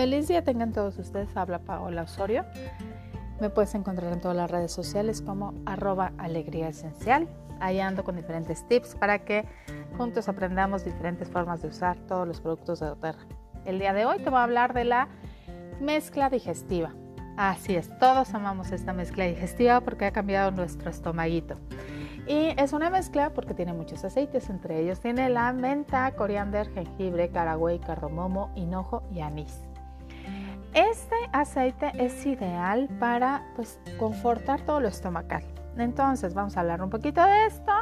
Feliz día tengan todos ustedes. Habla Paola Osorio. Me puedes encontrar en todas las redes sociales como arroba alegría esencial. Ahí ando con diferentes tips para que juntos aprendamos diferentes formas de usar todos los productos de doTERRA. El día de hoy te voy a hablar de la mezcla digestiva. Así es, todos amamos esta mezcla digestiva porque ha cambiado nuestro estomaguito. Y es una mezcla porque tiene muchos aceites, entre ellos tiene la menta, coriander, jengibre, caragüey, cardamomo, hinojo y anís. Este aceite es ideal para pues, confortar todo lo estomacal. Entonces vamos a hablar un poquito de esto.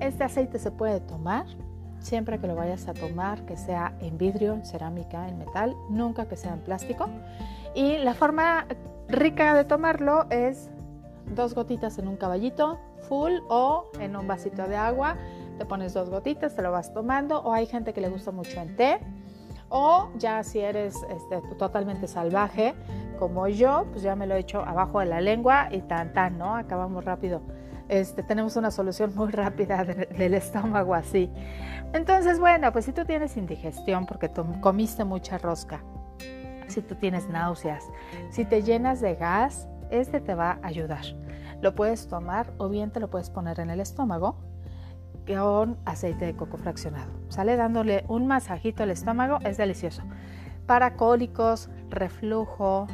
Este aceite se puede tomar siempre que lo vayas a tomar, que sea en vidrio, en cerámica, en metal, nunca que sea en plástico. Y la forma rica de tomarlo es dos gotitas en un caballito full o en un vasito de agua. Te pones dos gotitas, te lo vas tomando. O hay gente que le gusta mucho en té o ya si eres este, totalmente salvaje como yo, pues ya me lo he hecho abajo de la lengua y tan tan, ¿no? Acabamos rápido. Este, tenemos una solución muy rápida del estómago así. Entonces, bueno, pues si tú tienes indigestión porque comiste mucha rosca, si tú tienes náuseas, si te llenas de gas, este te va a ayudar. Lo puedes tomar o bien te lo puedes poner en el estómago con aceite de coco fraccionado. Sale dándole un masajito al estómago, es delicioso. Para cólicos, reflujo,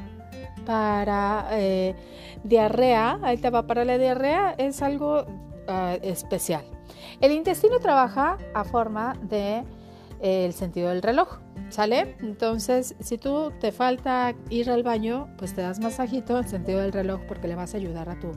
para eh, diarrea, ahí te va para la diarrea, es algo ah, especial. El intestino trabaja a forma de eh, el sentido del reloj, ¿sale? Entonces, si tú te falta ir al baño, pues te das masajito en sentido del reloj porque le vas a ayudar a tu,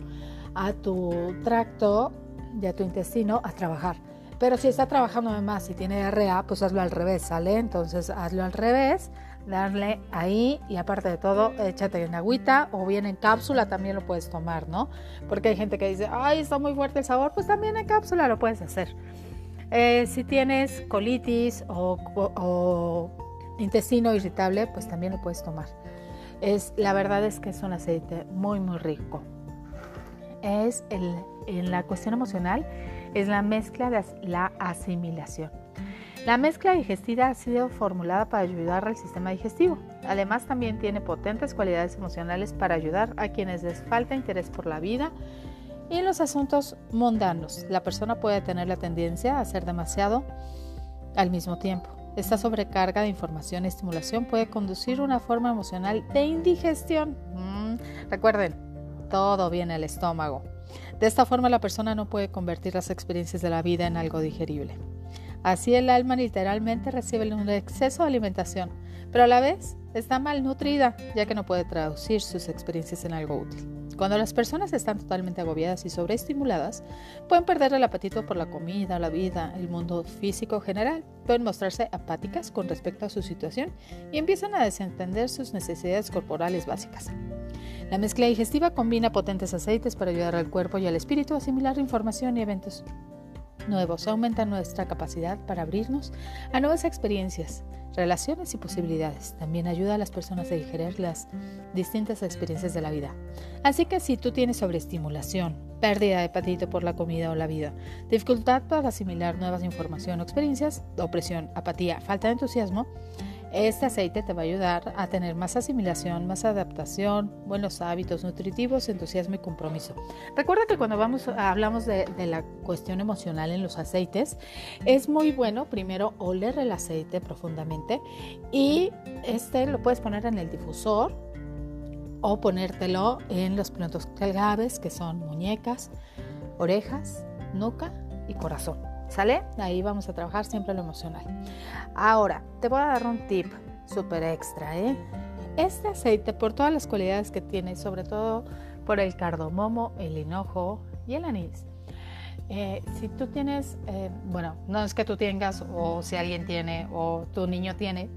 a tu tracto de tu intestino a trabajar. Pero si está trabajando más y tiene diarrea, pues hazlo al revés, ¿sale? Entonces hazlo al revés, darle ahí y aparte de todo, échate en agüita o bien en cápsula también lo puedes tomar, ¿no? Porque hay gente que dice, ay, está muy fuerte el sabor, pues también en cápsula lo puedes hacer. Eh, si tienes colitis o, o, intestino irritable, pues también lo puedes tomar. Es, la verdad es que es un aceite muy, muy rico. Es en la cuestión emocional es la mezcla de la asimilación. La mezcla digestiva ha sido formulada para ayudar al sistema digestivo. Además, también tiene potentes cualidades emocionales para ayudar a quienes les falta interés por la vida y en los asuntos mundanos. La persona puede tener la tendencia a hacer demasiado al mismo tiempo. Esta sobrecarga de información y estimulación puede conducir a una forma emocional de indigestión. Mm, recuerden, todo viene al estómago. De esta forma la persona no puede convertir las experiencias de la vida en algo digerible. Así el alma literalmente recibe un exceso de alimentación, pero a la vez está malnutrida ya que no puede traducir sus experiencias en algo útil. Cuando las personas están totalmente agobiadas y sobreestimuladas, pueden perder el apetito por la comida, la vida, el mundo físico general, pueden mostrarse apáticas con respecto a su situación y empiezan a desentender sus necesidades corporales básicas. La mezcla digestiva combina potentes aceites para ayudar al cuerpo y al espíritu a asimilar información y eventos nuevos. Aumenta nuestra capacidad para abrirnos a nuevas experiencias, relaciones y posibilidades. También ayuda a las personas a digerir las distintas experiencias de la vida. Así que si tú tienes sobreestimulación, pérdida de apetito por la comida o la vida, dificultad para asimilar nuevas información o experiencias, opresión, apatía, falta de entusiasmo, este aceite te va a ayudar a tener más asimilación, más adaptación, buenos hábitos nutritivos, entusiasmo y compromiso. Recuerda que cuando vamos, hablamos de, la cuestión emocional en los aceites, es muy bueno primero oler el aceite profundamente y este lo puedes poner en el difusor o ponértelo en los puntos claves que son muñecas, orejas, nuca y corazón. ¿Sale? Ahí vamos a trabajar siempre lo emocional. Ahora, te voy a dar un tip súper extra. ¿eh? Este aceite, por todas las cualidades que tiene, sobre todo por el cardomomo, el hinojo y el anís, eh, si tú tienes, eh, bueno, no es que tú tengas o si alguien tiene o tu niño tiene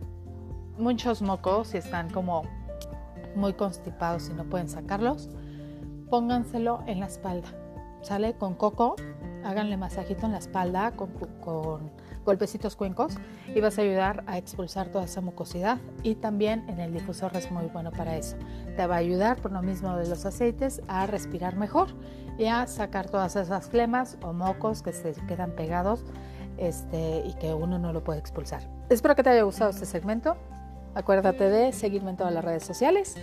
muchos mocos y están como muy constipados y no pueden sacarlos, pónganselo en la espalda. ¿Sale? Con coco háganle masajito en la espalda con, golpecitos cuencos y vas a ayudar a expulsar toda esa mucosidad y también en el difusor es muy bueno para eso. Te va a ayudar por lo mismo de los aceites a respirar mejor y a sacar todas esas flemas o mocos que se quedan pegados este, y que uno no lo puede expulsar. Espero que te haya gustado este segmento. Acuérdate de seguirme en todas las redes sociales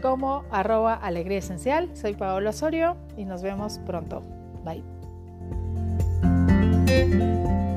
como arroba alegría esencial. Soy Paola Osorio y nos vemos pronto. Bye. Música